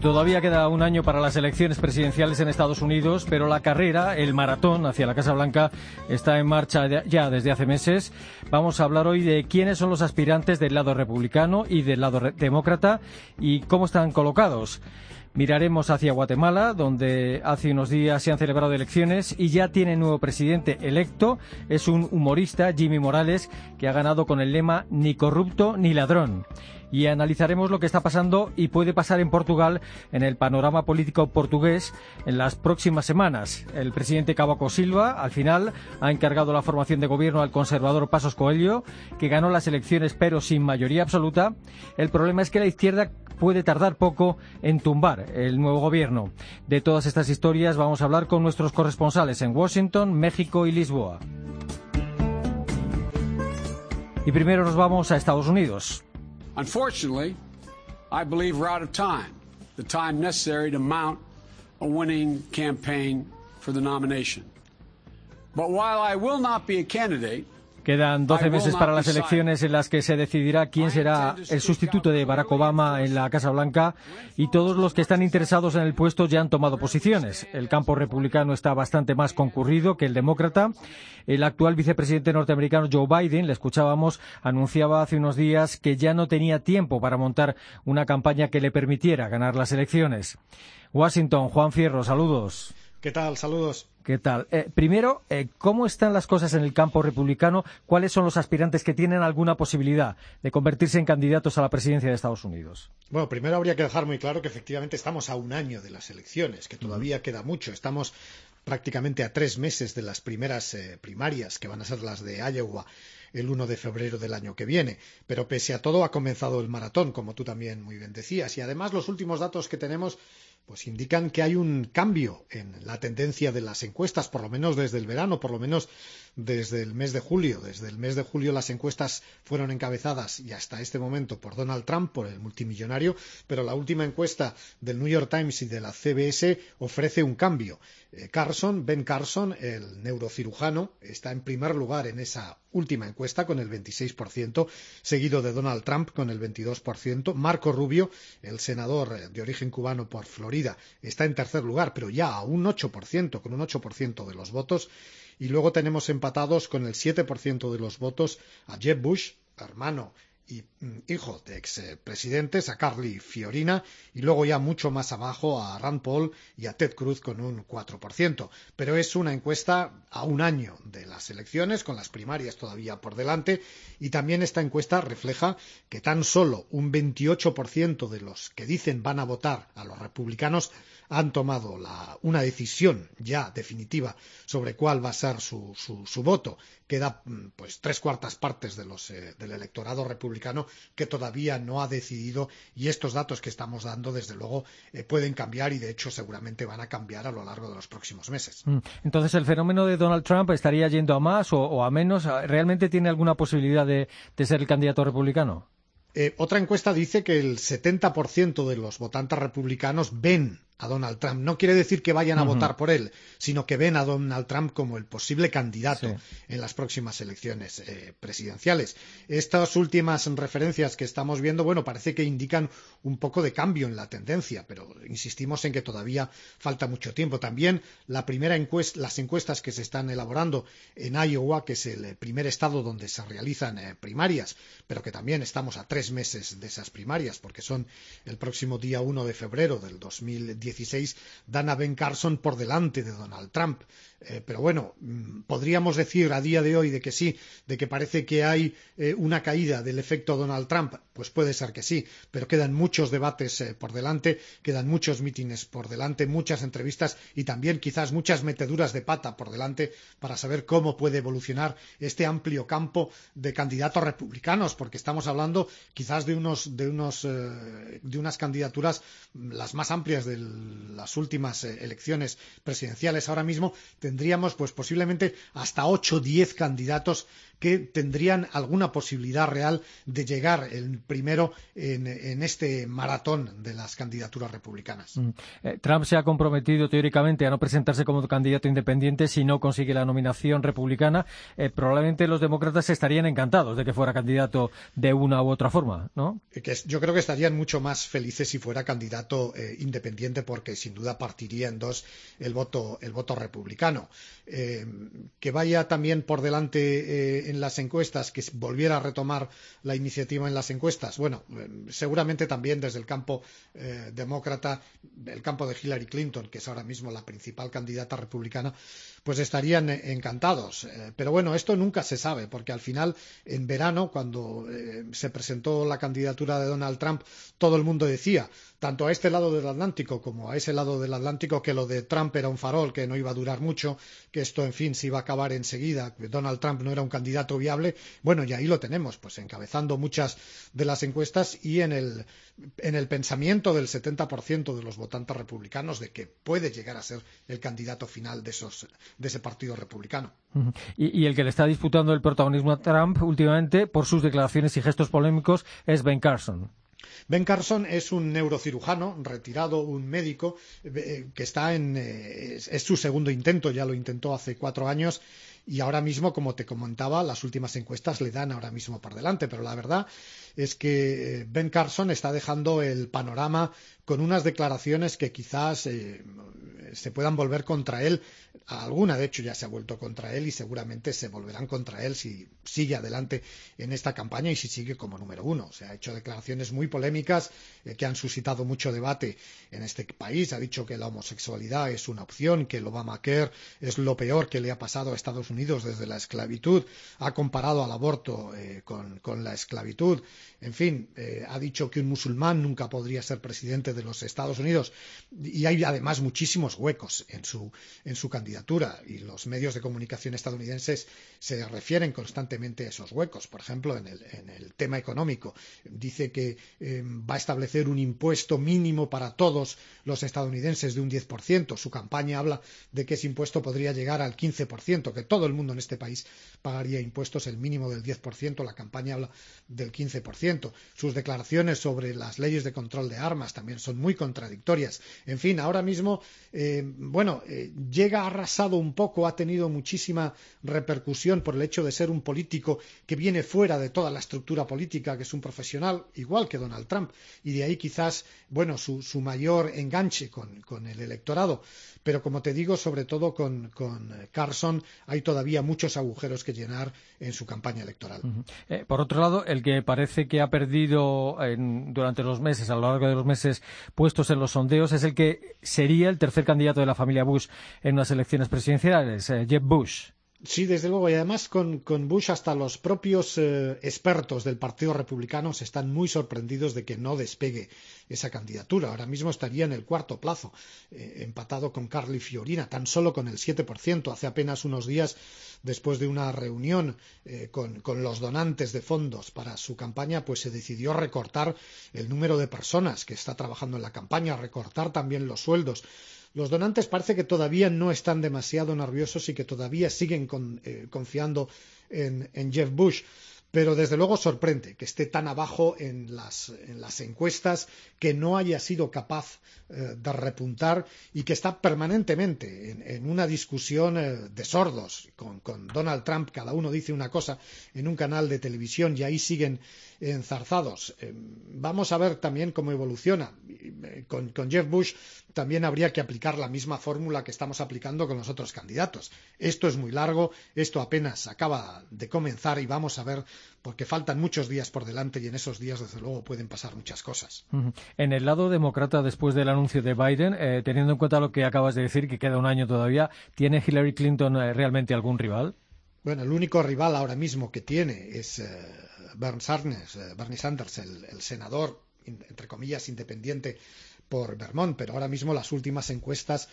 Todavía queda un año para las elecciones presidenciales en Estados Unidos, pero la carrera, el maratón hacia la Casa Blanca, está en marcha ya desde hace meses. Vamos a hablar hoy de quiénes son los aspirantes del lado republicano y del lado demócrata y cómo están colocados. Miraremos hacia Guatemala, donde hace unos días se han celebrado elecciones y ya tiene nuevo presidente electo. Es un humorista, Jimmy Morales, que ha ganado con el lema ni corrupto ni ladrón y analizaremos lo que está pasando y puede pasar en Portugal en el panorama político portugués en las próximas semanas. El presidente Cavaco Silva, al final, ha encargado la formación de gobierno al conservador Pasos Coelho, que ganó las elecciones pero sin mayoría absoluta. El problema es que la izquierda puede tardar poco en tumbar el nuevo gobierno. De todas estas historias vamos a hablar con nuestros corresponsales en Washington, México y Lisboa. Y primero nos vamos a Estados Unidos. Unfortunately, I believe we're out of time, the time necessary to mount a winning campaign for the nomination. But while I will not be a candidate, Quedan 12 meses para las elecciones en las que se decidirá quién será el sustituto de Barack Obama en la Casa Blanca y todos los que están interesados en el puesto ya han tomado posiciones. El campo republicano está bastante más concurrido que el demócrata. El actual vicepresidente norteamericano Joe Biden, le escuchábamos, anunciaba hace unos días que ya no tenía tiempo para montar una campaña que le permitiera ganar las elecciones. Washington, Juan Fierro, saludos. ¿Qué tal? Saludos. ¿Qué tal? Eh, primero, eh, ¿cómo están las cosas en el campo republicano? ¿Cuáles son los aspirantes que tienen alguna posibilidad de convertirse en candidatos a la presidencia de Estados Unidos? Bueno, primero habría que dejar muy claro que efectivamente estamos a un año de las elecciones, que todavía queda mucho. Estamos prácticamente a tres meses de las primeras eh, primarias, que van a ser las de Iowa el 1 de febrero del año que viene. Pero pese a todo ha comenzado el maratón, como tú también muy bien decías. Y además los últimos datos que tenemos pues indican que hay un cambio en la tendencia de las encuestas, por lo menos desde el verano, por lo menos desde el mes de julio. Desde el mes de julio las encuestas fueron encabezadas y hasta este momento por Donald Trump, por el multimillonario, pero la última encuesta del New York Times y de la CBS ofrece un cambio. Eh, Carson, Ben Carson, el neurocirujano, está en primer lugar en esa última encuesta con el 26%, seguido de Donald Trump con el 22%. Marco Rubio, el senador eh, de origen cubano por Florida, está en tercer lugar, pero ya a un 8%, con un 8% de los votos. Y luego tenemos empatados con el 7% de los votos a Jeb Bush, hermano y mm, hijo de expresidentes, a Carly Fiorina, y luego ya mucho más abajo a Rand Paul y a Ted Cruz con un 4%. Pero es una encuesta a un año de las elecciones, con las primarias todavía por delante, y también esta encuesta refleja que tan solo un 28% de los que dicen van a votar a los republicanos han tomado una decisión ya definitiva sobre cuál va a ser su, voto. Queda mm, pues tres cuartas partes de los, eh, del electorado republicano que todavía no ha decidido y estos datos que estamos dando desde luego eh, pueden cambiar y de hecho seguramente van a cambiar a lo largo de los próximos meses. Mm. Entonces el fenómeno de Donald Trump estaría yendo a más o, a menos. ¿Realmente tiene alguna posibilidad de ser el candidato republicano? Eh, otra encuesta dice que el 70% de los votantes republicanos ven a Donald Trump. No quiere decir que vayan a votar por él, sino que ven a Donald Trump como el posible candidato en las próximas elecciones eh, presidenciales. Estas últimas referencias que estamos viendo, bueno, parece que indican un poco de cambio en la tendencia, pero insistimos en que todavía falta mucho tiempo. También la primera encuesta, las encuestas que se están elaborando en Iowa, que es el primer estado donde se realizan eh, primarias, pero que también estamos a tres meses de esas primarias, porque son el próximo día 1 de febrero del 2010 2016 dan a Ben Carson por delante de Donald Trump. Eh, pero bueno, mm, podríamos decir a día de hoy de que sí, de que parece que hay eh, una caída del efecto Donald Trump. Pues puede ser que sí, pero quedan muchos debates eh, por delante, quedan muchos mítines por delante, muchas entrevistas y también quizás muchas meteduras de pata por delante para saber cómo puede evolucionar este amplio campo de candidatos republicanos, porque estamos hablando quizás de unos de unos de unas candidaturas las más amplias de las últimas elecciones presidenciales ahora mismo tendríamos pues posiblemente hasta ocho o diez candidatos que tendrían alguna posibilidad real de llegar el primero en, en este maratón de las candidaturas republicanas. Mm. Eh, Trump se ha comprometido teóricamente a no presentarse como candidato independiente si no consigue la nominación republicana. Eh, probablemente los demócratas estarían encantados de que fuera candidato de una u otra forma, ¿no? Eh, que yo creo que estarían mucho más felices si fuera candidato independiente porque sin duda partiría en dos el voto, el voto republicano. Que vaya también por delante en las encuestas, que volviera a retomar la iniciativa en las encuestas. Bueno, eh, seguramente también desde el campo eh, demócrata, el campo de Hillary Clinton, que es ahora mismo la principal candidata republicana, pues estarían eh, encantados. pero bueno, esto nunca se sabe, porque al final, en verano, cuando se presentó la candidatura de Donald Trump, todo el mundo decía, tanto a este lado del Atlántico como a ese lado del Atlántico que lo de Trump era un farol, que no iba a durar mucho, que esto, en fin, se iba a acabar enseguida, que Donald Trump no era un candidato viable. Bueno, y ahí lo tenemos, pues encabezando muchas de las encuestas y en el, en el pensamiento del 70% de los votantes republicanos de que puede llegar a ser el candidato final de, esos, de ese partido republicano. y, el que le está disputando el protagonismo a Trump últimamente, por sus declaraciones y gestos polémicos, es Ben Carson. Ben Carson es un neurocirujano retirado, un médico eh, que está en eh, es su segundo intento, ya lo intentó hace cuatro años y ahora mismo, como te comentaba, las últimas encuestas le dan ahora mismo por delante, pero la verdad es que eh, Ben Carson está dejando el panorama con unas declaraciones que quizás eh, se puedan volver contra él. Alguna, de hecho, ya se ha vuelto contra él y seguramente se volverán contra él si sigue adelante en esta campaña y si sigue como número uno. Se ha hecho declaraciones muy polémicas eh, que han suscitado mucho debate en este país. Ha dicho que la homosexualidad es una opción, que el Obamacare es lo peor que le ha pasado a Estados Unidos desde la esclavitud. Ha comparado al aborto con, con la esclavitud en fin, eh, ha dicho que un musulmán nunca podría ser presidente de los Estados Unidos y hay además muchísimos huecos en su, en su candidatura y los medios de comunicación estadounidenses se refieren constantemente a esos huecos. Por ejemplo, en el, en el tema económico, dice que eh, va a establecer un impuesto mínimo para todos los estadounidenses de un 10%. Su campaña habla de que ese impuesto podría llegar al 15%, que todo el mundo en este país pagaría impuestos el mínimo del 10%. La campaña habla del 15%. Sus declaraciones sobre las leyes de control de armas también son muy contradictorias. En fin, ahora mismo, eh, bueno, eh, llega arrasado un poco, ha tenido muchísima repercusión por el hecho de ser un político que viene fuera de toda la estructura política, que es un profesional, igual que Donald Trump, y de ahí quizás, bueno, su, mayor enganche con, el electorado. Pero como te digo, sobre todo con, Carson, hay todavía muchos agujeros que llenar en su campaña electoral. Eh, por otro lado, el que parece que ha perdido durante los meses, a lo largo de los meses puestos en los sondeos, es el que sería el tercer candidato de la familia Bush en unas elecciones presidenciales, eh, Jeb Bush. Sí, desde luego. Y además con, Bush hasta los propios eh, expertos del Partido Republicano se están muy sorprendidos de que no despegue esa candidatura. Ahora mismo estaría en el cuarto plazo, eh, empatado con Carly Fiorina, tan solo con el 7%. Hace apenas unos días, después de una reunión eh, con, con, los donantes de fondos para su campaña, pues se decidió recortar el número de personas que está trabajando en la campaña, recortar también los sueldos los donantes parece que todavía no están demasiado nerviosos y que todavía siguen eh, confiando en, Jeff Bush pero desde luego sorprende que esté tan abajo en las, encuestas, que no haya sido capaz eh, de repuntar y que está permanentemente en, una discusión eh, de sordos con, Donald Trump. Cada uno dice una cosa en un canal de televisión y ahí siguen enzarzados. Eh, vamos a ver también cómo evoluciona. Eh, con, Jeff Bush también habría que aplicar la misma fórmula que estamos aplicando con los otros candidatos. Esto es muy largo, esto apenas acaba de comenzar y vamos a ver porque faltan muchos días por delante y en esos días, desde luego, pueden pasar muchas cosas. En el lado demócrata, después del anuncio de Biden, eh, teniendo en cuenta lo que acabas de decir, que queda un año todavía, ¿tiene Hillary Clinton realmente algún rival? Bueno, el único rival ahora mismo que tiene es Bernie Sanders, eh, Bernie Sanders el, senador, entre comillas, independiente por Vermont, pero ahora mismo las últimas encuestas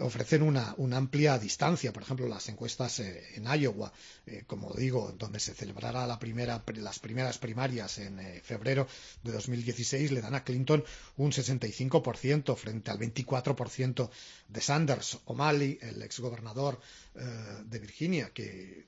ofrecen una, una, amplia distancia. Por ejemplo, las encuestas eh, en Iowa, eh, como digo, donde se celebrará la primera, las primeras primarias en eh, febrero de 2016, le dan a Clinton un 65% frente al 24% de Sanders. O'Malley, el exgobernador de Virginia, que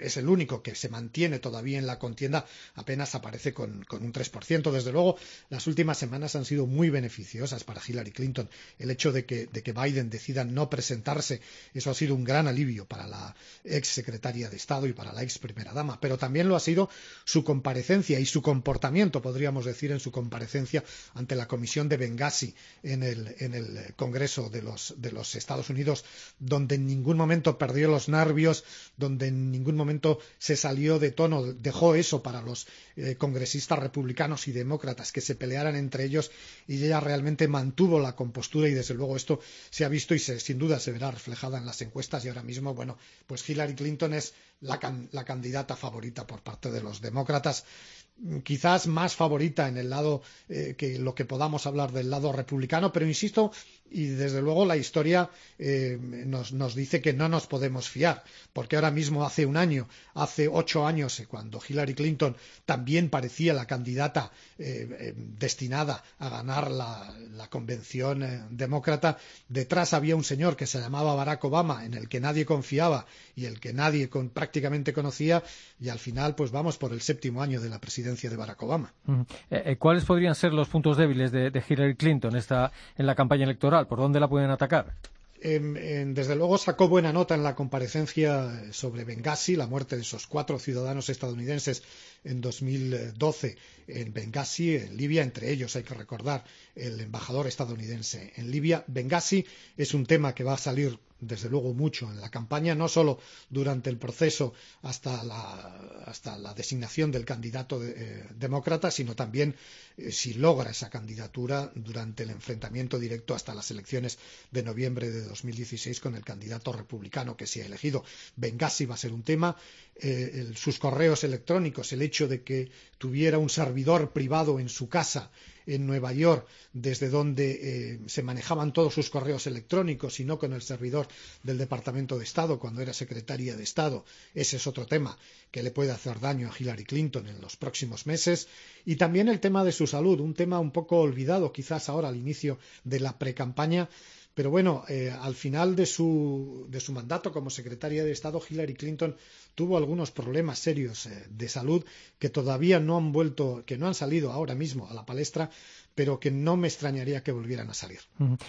es el único que se mantiene todavía en la contienda, apenas aparece con, con un 3%. Desde luego, las últimas semanas han sido muy beneficiosas para Hillary Clinton. El hecho de que, de que Biden decida no presentarse, eso ha sido un gran alivio para la ex secretaria de Estado y para la ex primera dama, pero también lo ha sido su comparecencia y su comportamiento, podríamos decir, en su comparecencia ante la Comisión de Benghazi en el, en el Congreso de los, de los Estados Unidos, donde en ningún momento perdió los nervios, donde en ningún momento se salió de tono, dejó eso para los eh, congresistas republicanos y demócratas que se pelearan entre ellos y ella realmente mantuvo la compostura y desde luego esto se ha visto y se, sin duda se verá reflejada en las encuestas y ahora mismo, bueno, pues Hillary Clinton es la, la candidata favorita por parte de los demócratas quizás más favorita en el lado eh, que lo que podamos hablar del lado republicano, pero insisto, y desde luego la historia eh, nos, nos, dice que no nos podemos fiar, porque ahora mismo hace un año, hace ocho años, eh, cuando Hillary Clinton también parecía la candidata destinada a ganar la, convención demócrata, detrás había un señor que se llamaba Barack Obama, en el que nadie confiaba y el que nadie con, prácticamente conocía, y al final, pues vamos por el séptimo año de la presidencia de Barack Obama. Eh, eh, ¿Cuáles podrían ser los puntos débiles de, Hillary Clinton en la campaña electoral? ¿Por dónde la pueden atacar? desde luego sacó buena nota en la comparecencia sobre Benghazi, la muerte de esos cuatro ciudadanos estadounidenses en 2012 en Benghazi, en Libia, entre ellos hay que recordar el embajador estadounidense en Libia. Benghazi es un tema que va a salir desde luego mucho en la campaña, no solo durante el proceso hasta la, hasta la designación del candidato eh, demócrata, sino también eh, si logra esa candidatura durante el enfrentamiento directo hasta las elecciones de noviembre de 2016 con el candidato republicano que se ha elegido. Benghazi va a ser un tema, eh, sus correos electrónicos, el hecho de que tuviera un servidor privado en su casa en Nueva York, desde donde eh, se manejaban todos sus correos electrónicos y no con el servidor del Departamento de Estado cuando era secretaria de Estado. Ese es otro tema que le puede hacer daño a Hillary Clinton en los próximos meses. Y también el tema de su salud, un tema un poco olvidado quizás ahora al inicio de la precampaña pero bueno, eh, al final de su, de su, mandato como secretaria de Estado, Hillary Clinton tuvo algunos problemas serios eh, de salud que todavía no han vuelto, que no han salido ahora mismo a la palestra, pero que no me extrañaría que volvieran a salir.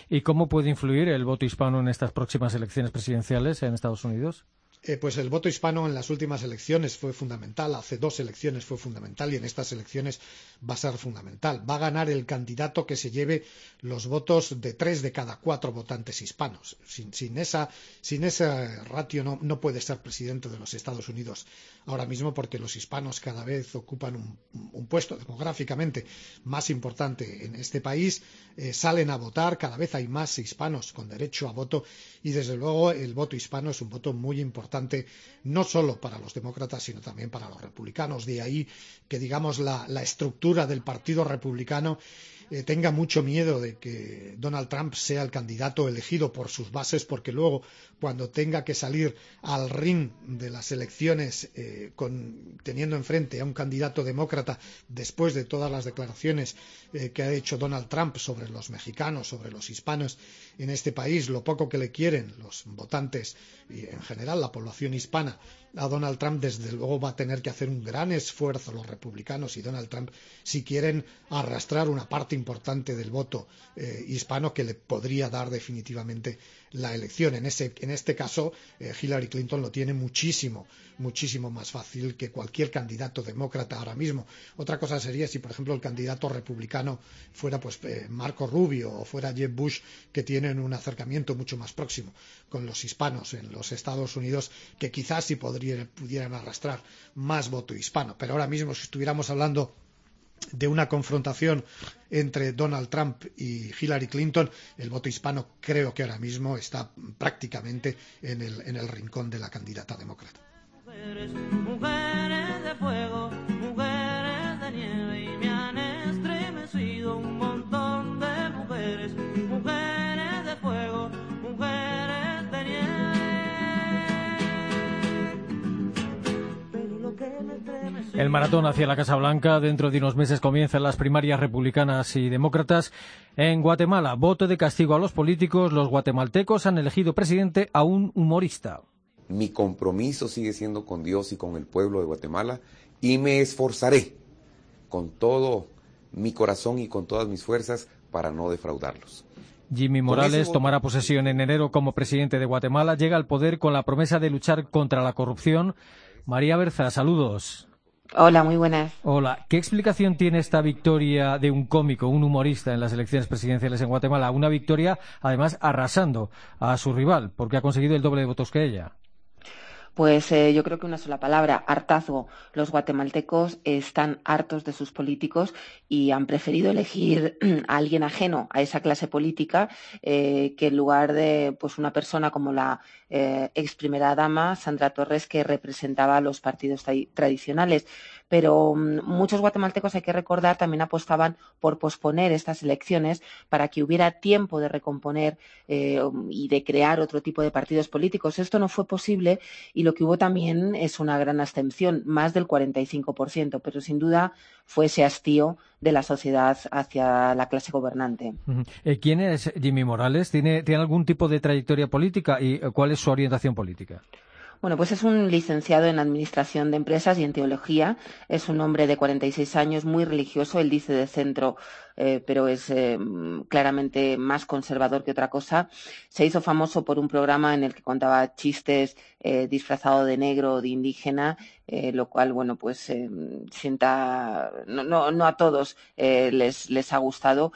¿Y cómo puede influir el voto hispano en estas próximas elecciones presidenciales en Estados Unidos? Eh, pues el voto hispano en las últimas elecciones fue fundamental, hace dos elecciones fue fundamental y en estas elecciones va a ser fundamental. Va a ganar el candidato que se lleve los votos de tres de cada cuatro votantes hispanos. Sin, esa, sin ese ratio no, puede ser presidente de los Estados Unidos ahora mismo porque los hispanos cada vez ocupan un, un puesto demográficamente más importante en este país, eh, salen a votar, cada vez hay más hispanos con derecho a voto y desde luego el voto hispano es un voto muy importante no solo para los demócratas sino también para los republicanos. De ahí que digamos la estructura del Partido Republicano eh, tenga mucho miedo de que Donald Trump sea el candidato elegido por sus bases, porque luego, cuando tenga que salir al ring de las elecciones eh, teniendo enfrente a un candidato demócrata, después de todas las declaraciones eh, que ha hecho Donald Trump sobre los mexicanos, sobre los hispanos en este país, lo poco que le quieren los votantes y en general la población hispana a Donald Trump, desde luego va a tener que hacer un gran esfuerzo los republicanos y Donald Trump si quieren arrastrar una parte importante del voto eh, hispano que le podría dar definitivamente la elección. En, ese, en este caso, eh, Hillary Clinton lo tiene muchísimo, muchísimo más fácil que cualquier candidato demócrata ahora mismo. Otra cosa sería si, por ejemplo, el candidato republicano fuera pues eh, Marco Rubio o fuera Jeb Bush, que tienen un acercamiento mucho más próximo con los hispanos en los Estados Unidos, que quizás sí podrían, pudieran arrastrar más voto hispano. Pero ahora mismo, si estuviéramos hablando de una confrontación entre Donald Trump y Hillary Clinton, el voto hispano creo que ahora mismo está prácticamente en el, en el rincón de la candidata demócrata. El maratón hacia la Casa Blanca. Dentro de unos meses comienzan las primarias republicanas y demócratas. En Guatemala, voto de castigo a los políticos. Los guatemaltecos han elegido presidente a un humorista. Mi compromiso sigue siendo con Dios y con el pueblo de Guatemala y me esforzaré con todo mi corazón y con todas mis fuerzas para no defraudarlos. Jimmy Morales tomará posesión en enero como presidente de Guatemala. Llega al poder con la promesa de luchar contra la corrupción. María Berza, saludos. Hola, muy buenas. Hola, ¿qué explicación tiene esta victoria de un cómico, un humorista en las elecciones presidenciales en Guatemala? Una victoria, además, arrasando a su rival, porque ha conseguido el doble de votos que ella. Pues eh, yo creo que una sola palabra, hartazgo. Los guatemaltecos están hartos de sus políticos y han preferido elegir a alguien ajeno a esa clase política eh, que en lugar de pues una persona como la eh, ex primera dama Sandra Torres que representaba a los partidos tradicionales. Pero mm, muchos guatemaltecos, hay que recordar, también apostaban por posponer estas elecciones para que hubiera tiempo de recomponer y de crear otro tipo de partidos políticos. Esto no fue posible y lo que hubo también es una gran abstención, más del 45%, pero sin duda fue ese hastío de la sociedad hacia la clase gobernante. Eh, ¿Quién es Jimmy Morales? ¿Tiene, ¿Tiene algún tipo de trayectoria política y eh, cuál es su orientación política? Bueno, pues es un licenciado en Administración de Empresas y en Teología. Es un hombre de 46 años, muy religioso. Él dice de centro, eh, pero es eh, claramente más conservador que otra cosa. Se hizo famoso por un programa en el que contaba chistes eh, disfrazado de negro o de indígena, lo cual, bueno, pues sienta, no, no, a todos les, les, ha gustado.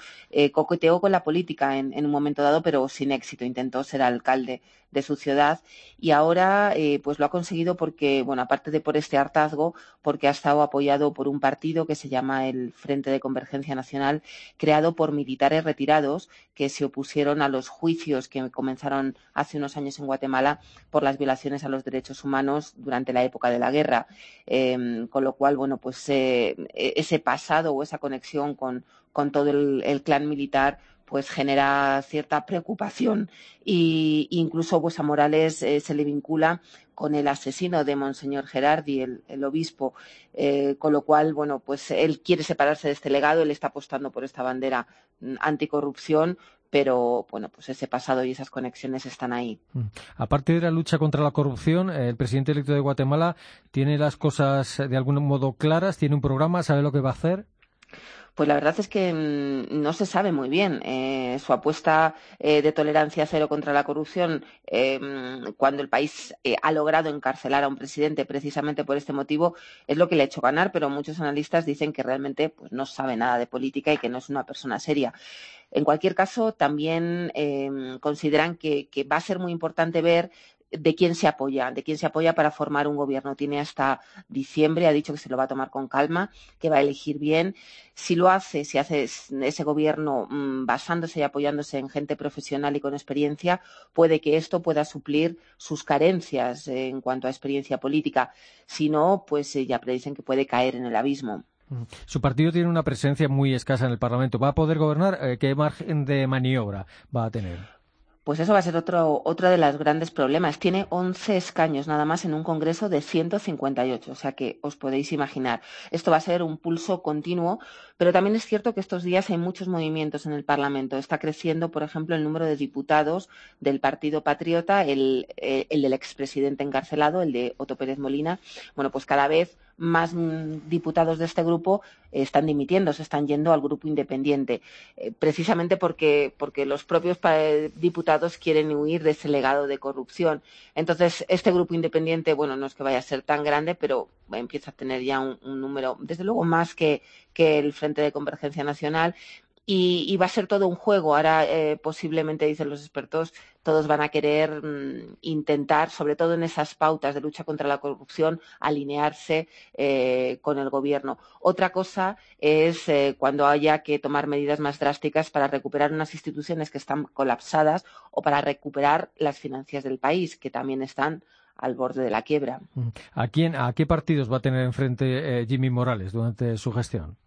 coqueteó con la política en, en un momento dado, pero sin éxito. Intentó ser alcalde de su ciudad y ahora pues lo ha conseguido porque, bueno, aparte de por este hartazgo, porque ha estado apoyado por un partido que se llama el Frente de Convergencia Nacional, creado por militares retirados que se opusieron a los juicios que comenzaron hace unos años en Guatemala por las violaciones a los derechos humanos durante la época de la guerra. Em, con lo cual, bueno, pues eh, ese pasado o esa conexión con, todo el clan militar pues genera cierta preocupación e incluso pues a Morales eh, se le vincula con el asesino de Monseñor Gerardi, el, obispo, eh, con lo cual, bueno, pues él quiere separarse de este legado, él está apostando por esta bandera mm, anticorrupción, pero bueno, pues ese pasado y esas conexiones están ahí. Mm. Aparte de la lucha contra la corrupción, el presidente electo de Guatemala tiene las cosas de algún modo claras, tiene un programa, sabe lo que va a hacer. Pues la verdad es que mm, no se sabe muy bien. Eh, su apuesta eh, de tolerancia cero contra la corrupción, eh, mm, cuando el país ha logrado encarcelar a un presidente precisamente por este motivo, es lo que le ha hecho ganar, pero muchos analistas dicen que realmente pues, no sabe nada de política y que no es una persona seria. En cualquier caso, también consideran que, va a ser muy importante ver de quién se apoya, de quién se apoya para formar un gobierno. Tiene hasta diciembre, ha dicho que se lo va a tomar con calma, que va a elegir bien. Si lo hace, si hace ese gobierno mm, basándose y apoyándose en gente profesional y con experiencia, puede que esto pueda suplir sus carencias en cuanto a experiencia política. Si no, pues eh, ya predicen que puede caer en el abismo. Su partido tiene una presencia muy escasa en el Parlamento. ¿Va a poder gobernar? Eh, ¿Qué margen de maniobra va a tener? Pues eso va a ser otro, de los grandes problemas. Tiene 11 escaños nada más en un Congreso de 158, o sea que os podéis imaginar. Esto va a ser un pulso continuo, pero también es cierto que estos días hay muchos movimientos en el Parlamento. Está creciendo, por ejemplo, el número de diputados del Partido Patriota, el, eh, el del expresidente encarcelado, el de Otto Pérez Molina. Bueno, pues cada vez más mm, diputados de este grupo están dimitiendo, se están yendo al grupo independiente, eh, precisamente porque, porque los propios diputados quieren huir de ese legado de corrupción. Entonces, este grupo independiente, bueno, no es que vaya a ser tan grande, pero empieza a tener ya un, número, desde luego, más que, que el Frente de Convergencia Nacional y, va a ser todo un juego. Ahora, eh, posiblemente, dicen los expertos, todos van a querer mm, intentar, sobre todo en esas pautas de lucha contra la corrupción, alinearse eh, con el gobierno. Otra cosa es eh, cuando haya que tomar medidas más drásticas para recuperar unas instituciones que están colapsadas o para recuperar las finanzas del país, que también están al borde de la quiebra. ¿A, quién, a qué partidos va a tener enfrente Jimmy Morales durante su gestión?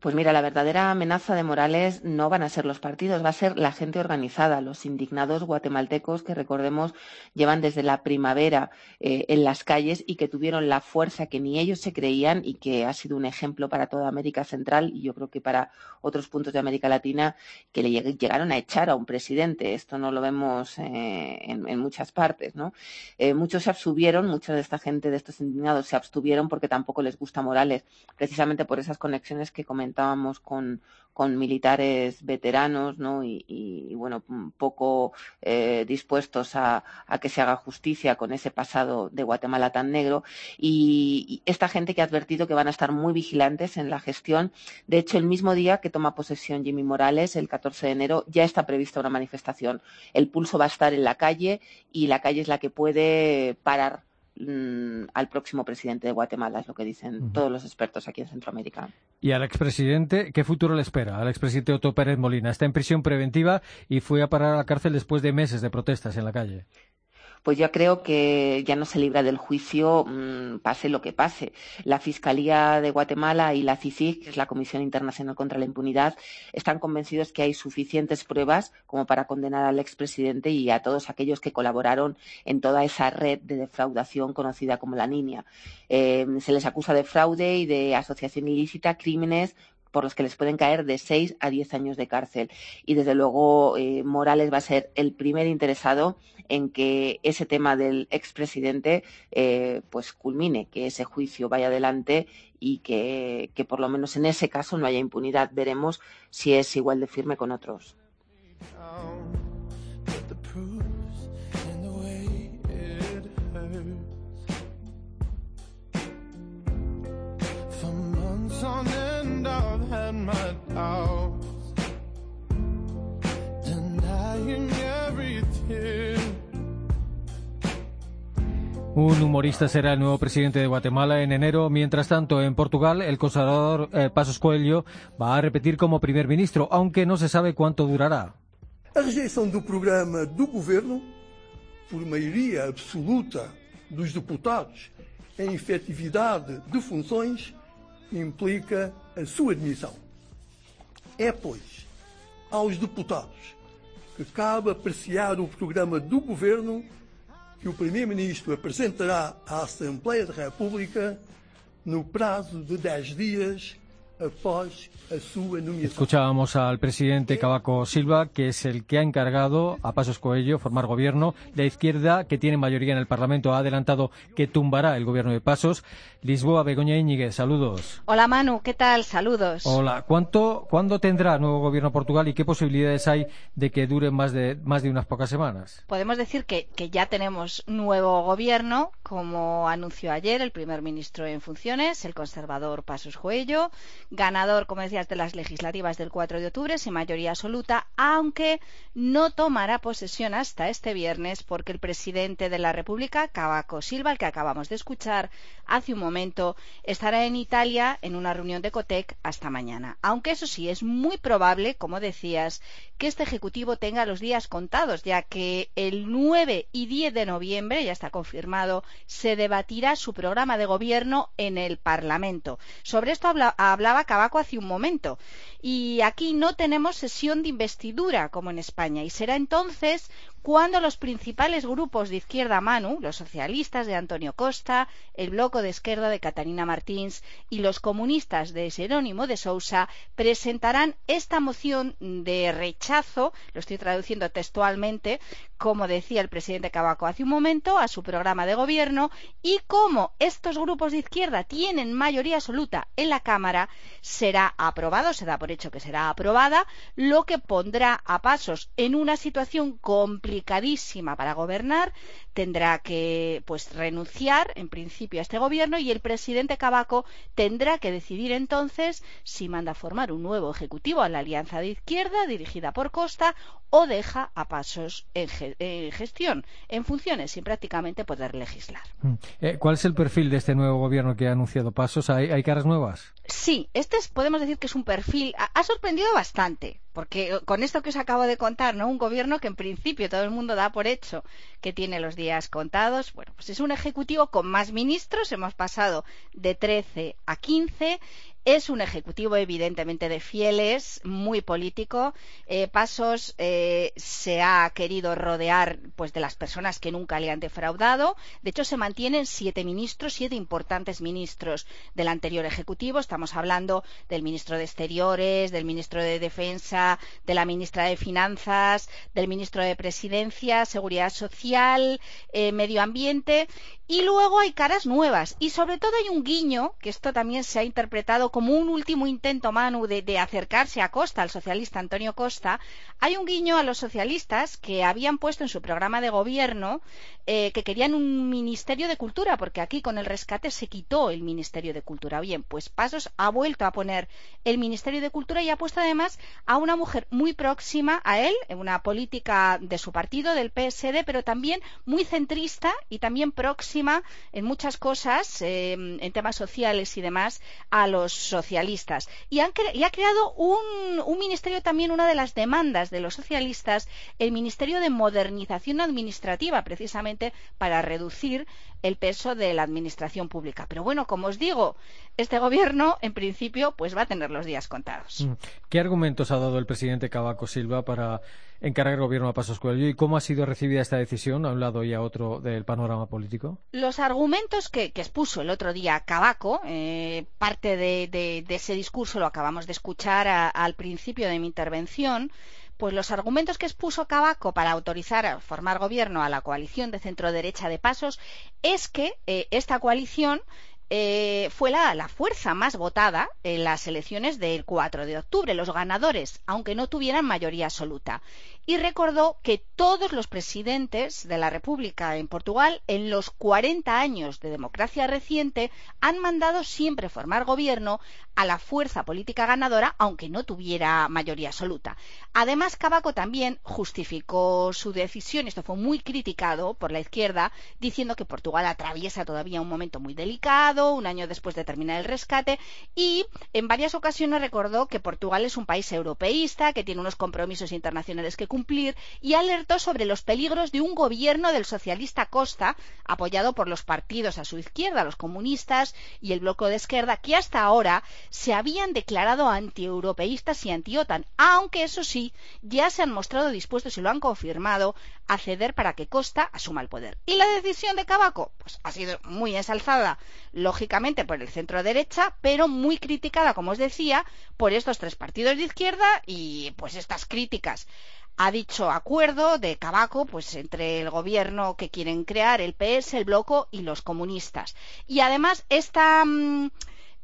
Pues mira, la verdadera amenaza de Morales no van a ser los partidos, va a ser la gente organizada, los indignados guatemaltecos que recordemos llevan desde la primavera eh, en las calles y que tuvieron la fuerza que ni ellos se creían y que ha sido un ejemplo para toda América Central y yo creo que para otros puntos de América Latina que le llegaron a echar a un presidente. Esto no lo vemos eh, en, muchas partes, ¿no? Eh, muchos se abstuvieron, mucha de esta gente, de estos indignados, se abstuvieron porque tampoco les gusta Morales, precisamente por esas conexiones que comentábamos con, con militares veteranos ¿no? y, bueno, poco eh, dispuestos a, que se haga justicia con ese pasado de Guatemala tan negro. Y, esta gente que ha advertido que van a estar muy vigilantes en la gestión. De hecho, el mismo día que toma posesión Jimmy Morales, el 14 de enero, ya está prevista una manifestación. El pulso va a estar en la calle y la calle es la que puede parar Mm, al próximo presidente de Guatemala, es lo que dicen todos los expertos aquí en Centroamérica. ¿Y al expresidente qué futuro le espera? Al expresidente Otto Pérez Molina está en prisión preventiva y fue a parar a la cárcel después de meses de protestas en la calle pues yo creo que ya no se libra del juicio mm, pase lo que pase. La Fiscalía de Guatemala y la CICIG, que es la Comisión Internacional contra la Impunidad, están convencidos que hay suficientes pruebas como para condenar al expresidente y a todos aquellos que colaboraron en toda esa red de defraudación conocida como la Niña. Eh, se les acusa de fraude y de asociación ilícita, crímenes por los que les pueden caer de seis a diez años de cárcel. Y desde luego eh, Morales va a ser el primer interesado en que ese tema del expresidente eh, pues culmine, que ese juicio vaya adelante y que, que por lo menos en ese caso no haya impunidad. Veremos si es igual de firme con otros. Un humorista será el nuevo presidente de Guatemala en enero. Mientras tanto, en Portugal, el conservador eh, Pasos Coelho va a repetir como primer ministro, aunque no se sabe cuánto durará. A rejeição do programa do governo, por maioria absoluta dos deputados em efetividade de funções, implica a sua admissão. É, pois, aos deputados que cabe apreciar o programa do governo que o Primeiro-Ministro apresentará à Assembleia da República no prazo de 10 dias Escuchábamos al presidente Cavaco Silva, que es el que ha encargado a Pasos Coelho formar gobierno. La izquierda, que tiene mayoría en el Parlamento, ha adelantado que tumbará el gobierno de Pasos. Lisboa, Begoña Íñiguez, saludos. Hola Manu, ¿qué tal? Saludos. Hola. ¿Cuánto, ¿Cuándo tendrá nuevo gobierno Portugal y qué posibilidades hay de que dure más de, más de unas pocas semanas? Podemos decir que, que ya tenemos nuevo gobierno, como anunció ayer el primer ministro en funciones, el conservador Pasos Coelho ganador, como decías, de las legislativas del 4 de octubre sin mayoría absoluta, aunque no tomará posesión hasta este viernes porque el presidente de la República, Cavaco Silva, el que acabamos de escuchar hace un momento, estará en Italia en una reunión de COTEC hasta mañana. Aunque eso sí, es muy probable, como decías, que este Ejecutivo tenga los días contados, ya que el 9 y 10 de noviembre, ya está confirmado, se debatirá su programa de gobierno en el Parlamento. Sobre esto hablaba Cabaco hace un momento. Y aquí no tenemos sesión de investidura como en España. Y será entonces cuando los principales grupos de izquierda Manu, los socialistas de Antonio Costa, el bloco de izquierda de Catalina Martins y los comunistas de Jerónimo de Sousa presentarán esta moción de rechazo, lo estoy traduciendo textualmente, como decía el presidente Cabaco hace un momento, a su programa de gobierno y como estos grupos de izquierda tienen mayoría absoluta en la Cámara, será aprobado, se da por hecho que será aprobada, lo que pondrá a pasos en una situación complicada complicadísima para gobernar, tendrá que pues renunciar en principio a este gobierno y el presidente Cabaco tendrá que decidir entonces si manda formar un nuevo ejecutivo a la alianza de izquierda dirigida por Costa o deja a pasos en, gestión, en funciones, sin prácticamente poder legislar. Mm. Eh, ¿Cuál es el perfil de este nuevo gobierno que ha anunciado pasos? ¿Hay, caras nuevas? Sí, este podemos decir que es un perfil, ha, sorprendido bastante, porque eh, con esto que os acabo de contar, ¿no? Un gobierno que en principio todo el mundo da por hecho que tiene los días contados. Bueno, pues es un ejecutivo con más ministros, hemos pasado de 13 a 15 Es un ejecutivo evidentemente de fieles, muy político. Eh, Pasos eh, se ha querido rodear pues de las personas que nunca le han defraudado. De hecho, se mantienen siete ministros, siete importantes ministros del anterior ejecutivo. Estamos hablando del ministro de Exteriores, del ministro de Defensa, de la ministra de Finanzas, del ministro de Presidencia, Seguridad Social, eh, Medio Ambiente. Y luego hay caras nuevas. Y sobre todo hay un guiño, que esto también se ha interpretado como un último intento, Manu, de, acercarse a Costa, al socialista Antonio Costa, hay un guiño a los socialistas que habían puesto en su programa de gobierno eh, que querían un Ministerio de Cultura, porque aquí con el rescate se quitó el Ministerio de Cultura. Bien, pues Pasos ha vuelto a poner el Ministerio de Cultura y ha puesto además a una mujer muy próxima a él, una política de su partido, del PSD, pero también muy centrista y también próxima en muchas cosas, eh, en temas sociales y demás, a los socialistas. Y, ha creado un, ministerio también, una de las demandas de los socialistas, el Ministerio de Modernización Administrativa, precisamente para reducir el peso de la administración pública. Pero bueno, como os digo, este gobierno, en principio, pues va a tener los días contados. Mm. ¿Qué argumentos ha dado el presidente Cavaco Silva para encargar el gobierno a Pasos Coelho y cómo ha sido recibida esta decisión a un lado y a otro del panorama político? Los argumentos que, expuso el otro día Cavaco, eh, parte de, ese discurso lo acabamos de escuchar al principio de mi intervención, pues los argumentos que expuso Cavaco para autorizar a formar gobierno a la coalición de centro derecha de Pasos es que eh, esta coalición eh, fue la, la, fuerza más votada en las elecciones del 4 de octubre, los ganadores, aunque no tuvieran mayoría absoluta. Y recordó que todos los presidentes de la República en Portugal, en los 40 años de democracia reciente, han mandado siempre formar gobierno a la fuerza política ganadora, aunque no tuviera mayoría absoluta. Además, Cabaco también justificó su decisión, esto fue muy criticado por la izquierda, diciendo que Portugal atraviesa todavía un momento muy delicado, un año después de terminar el rescate, y en varias ocasiones recordó que Portugal es un país europeísta, que tiene unos compromisos internacionales que cumplir, y alertó sobre los peligros de un gobierno del socialista Costa, apoyado por los partidos a su izquierda, los comunistas y el bloque de izquierda, que hasta ahora se habían declarado antieuropeístas y anti-OTAN, aunque eso sí, ya se han mostrado dispuestos y lo han confirmado a ceder para que Costa asuma el poder. Y la decisión de Cabaco pues, ha sido muy ensalzada, lógicamente, por el centro derecha, pero muy criticada, como os decía, por estos tres partidos de izquierda y pues estas críticas ha dicho acuerdo de Cabaco pues entre el gobierno que quieren crear el PS, el Bloco y los comunistas. Y además esta mm,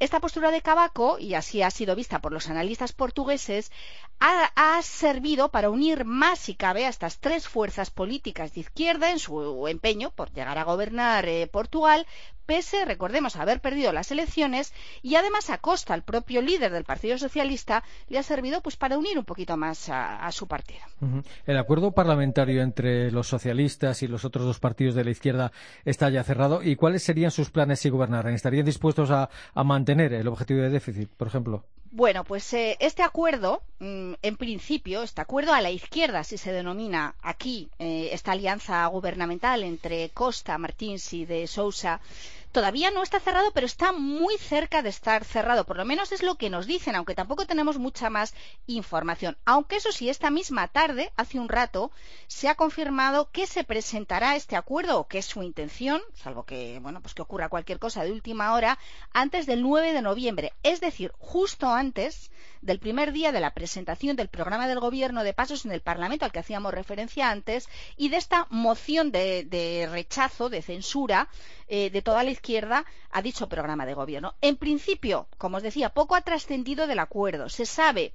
esta postura de Cabaco, y así ha sido vista por los analistas portugueses, ha, servido para unir más, si cabe, a estas tres fuerzas políticas de izquierda en su empeño por llegar a gobernar eh, Portugal, pese, recordemos, haber perdido las elecciones y además a costa al propio líder del Partido Socialista le ha servido pues para unir un poquito más a, su partido. El acuerdo parlamentario entre los socialistas y los otros dos partidos de la izquierda está ya cerrado. ¿Y cuáles serían sus planes si gobernaran? ¿Estarían dispuestos a, mantener el objetivo de déficit, por ejemplo? Bueno, pues eh, este acuerdo, mm, en principio, este acuerdo a la izquierda, si se denomina aquí eh, esta alianza gubernamental entre Costa, Martins y de Sousa, todavía no está cerrado, pero está muy cerca de estar cerrado. Por lo menos es lo que nos dicen, aunque tampoco tenemos mucha más información. Aunque eso sí, esta misma tarde, hace un rato, se ha confirmado que se presentará este acuerdo, o que es su intención, salvo que, bueno, pues que ocurra cualquier cosa de última hora, antes del 9 de noviembre. Es decir, justo antes del primer día de la presentación del programa del gobierno de pasos en el Parlamento al que hacíamos referencia antes y de esta moción de, rechazo, de censura eh, de toda la izquierda a dicho programa de gobierno. En principio, como os decía, poco ha trascendido del acuerdo. Se sabe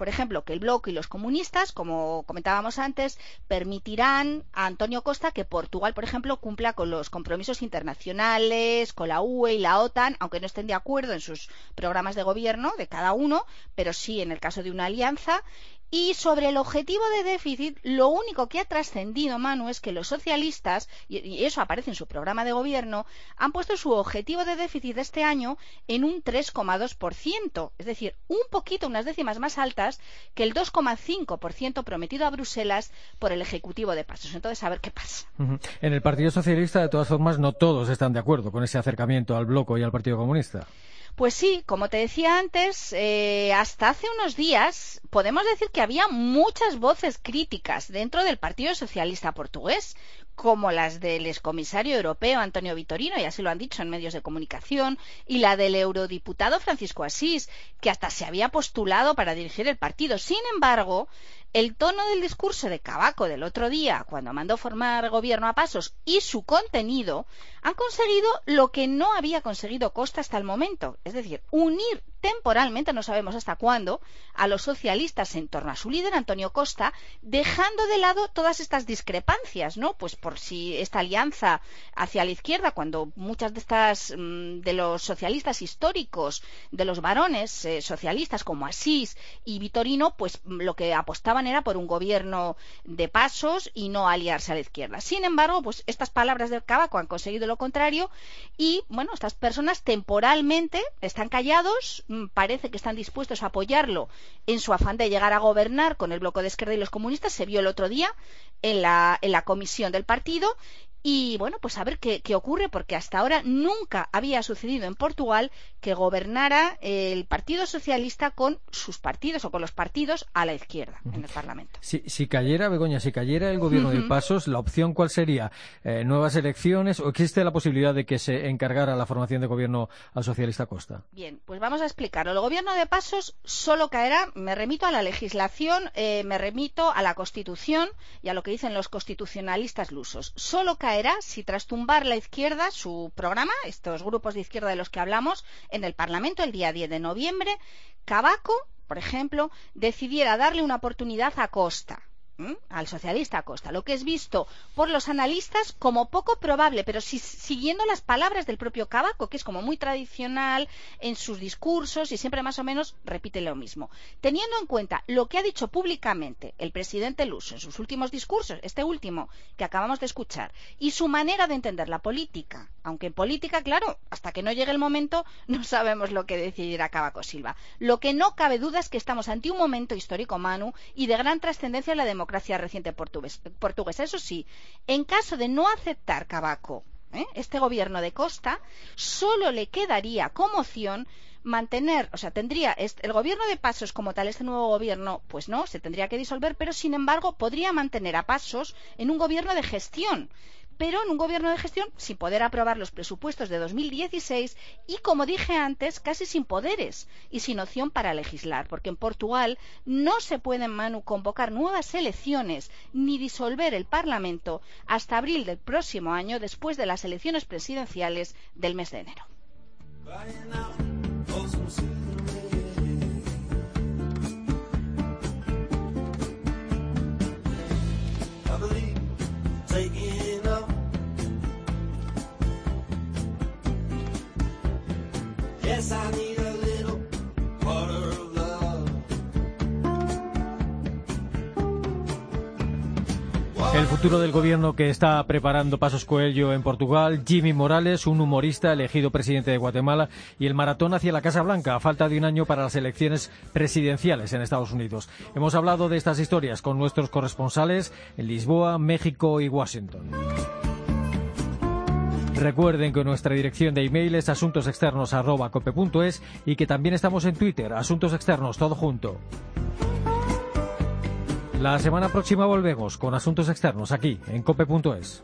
por ejemplo, que el bloque y los comunistas, como comentábamos antes, permitirán a Antonio Costa que Portugal, por ejemplo, cumpla con los compromisos internacionales, con la UE y la OTAN, aunque no estén de acuerdo en sus programas de gobierno de cada uno, pero sí en el caso de una alianza, y sobre el objetivo de déficit, lo único que ha trascendido, Manu, es que los socialistas, y eso aparece en su programa de gobierno, han puesto su objetivo de déficit este año en un 3,2%, es decir, un poquito, unas décimas más altas que el 2,5% prometido a Bruselas por el Ejecutivo de Pasos. Entonces, a ver qué pasa. En el Partido Socialista, de todas formas, no todos están de acuerdo con ese acercamiento al bloco y al Partido Comunista. Pues sí, como te decía antes, eh, hasta hace unos días podemos decir que había muchas voces críticas dentro del Partido Socialista Portugués, como las del excomisario europeo Antonio Vitorino, y así lo han dicho en medios de comunicación, y la del eurodiputado Francisco Asís, que hasta se había postulado para dirigir el partido. Sin embargo, el tono del discurso de Cabaco del otro día, cuando mandó formar gobierno a pasos, y su contenido, han conseguido lo que no había conseguido Costa hasta el momento, es decir, unir temporalmente, no sabemos hasta cuándo, a los socialistas en torno a su líder, Antonio Costa, dejando de lado todas estas discrepancias, ¿no? Pues por si esta alianza hacia la izquierda, cuando muchas de estas mm, de los socialistas históricos, de los varones eh, socialistas como Asís y Vitorino, pues mm, lo que apostaban era por un gobierno de pasos y no aliarse a la izquierda. Sin embargo, pues estas palabras del Cabaco han conseguido lo contrario y, bueno, estas personas temporalmente están callados, mm, parece que están dispuestos a apoyarlo en su afán de llegar a gobernar con el bloque de izquierda y los comunistas. Se vio el otro día en la, en la comisión del partido y bueno, pues a ver qué, qué, ocurre, porque hasta ahora nunca había sucedido en Portugal que gobernara el Partido Socialista con sus partidos o con los partidos a la izquierda en el Parlamento. Si, si cayera, Begoña, si cayera el gobierno uh -huh. de Pasos, ¿la opción cuál sería? Eh, ¿Nuevas elecciones o existe la posibilidad de que se encargara la formación de gobierno al socialista Costa? Bien, pues vamos a explicarlo. El gobierno de Pasos solo caerá, me remito a la legislación, eh, me remito a la Constitución y a lo que dicen los constitucionalistas lusos. Solo caerá caerá si tras tumbar la izquierda su programa, estos grupos de izquierda de los que hablamos, en el Parlamento el día 10 de noviembre, Cabaco, por ejemplo, decidiera darle una oportunidad a Costa al socialista Costa, lo que es visto por los analistas como poco probable, pero si, siguiendo las palabras del propio Cabaco, que es como muy tradicional en sus discursos y siempre más o menos repite lo mismo. Teniendo en cuenta lo que ha dicho públicamente el presidente Luso en sus últimos discursos, este último que acabamos de escuchar, y su manera de entender la política, aunque en política, claro, hasta que no llegue el momento no sabemos lo que decidirá Cabaco Silva. Lo que no cabe duda es que estamos ante un momento histórico, Manu, y de gran trascendencia en la democracia democracia reciente portuguesa. Eso sí, en caso de no aceptar Cabaco ¿eh? este gobierno de Costa, solo le quedaría como opción mantener, o sea, tendría el gobierno de Pasos como tal, este nuevo gobierno, pues no, se tendría que disolver, pero sin embargo podría mantener a Pasos en un gobierno de gestión pero en un gobierno de gestión sin poder aprobar los presupuestos de 2016 y, como dije antes, casi sin poderes y sin opción para legislar, porque en Portugal no se pueden, convocar nuevas elecciones ni disolver el Parlamento hasta abril del próximo año, después de las elecciones presidenciales del mes de enero. El futuro del gobierno que está preparando Pasos Coelho en Portugal, Jimmy Morales, un humorista elegido presidente de Guatemala, y el maratón hacia la Casa Blanca, a falta de un año para las elecciones presidenciales en Estados Unidos. Hemos hablado de estas historias con nuestros corresponsales en Lisboa, México y Washington. Recuerden que nuestra dirección de email es asuntosexternos.cope.es y que también estamos en Twitter, Asuntos Externos, todo junto. La semana próxima volvemos con Asuntos Externos aquí en cope.es.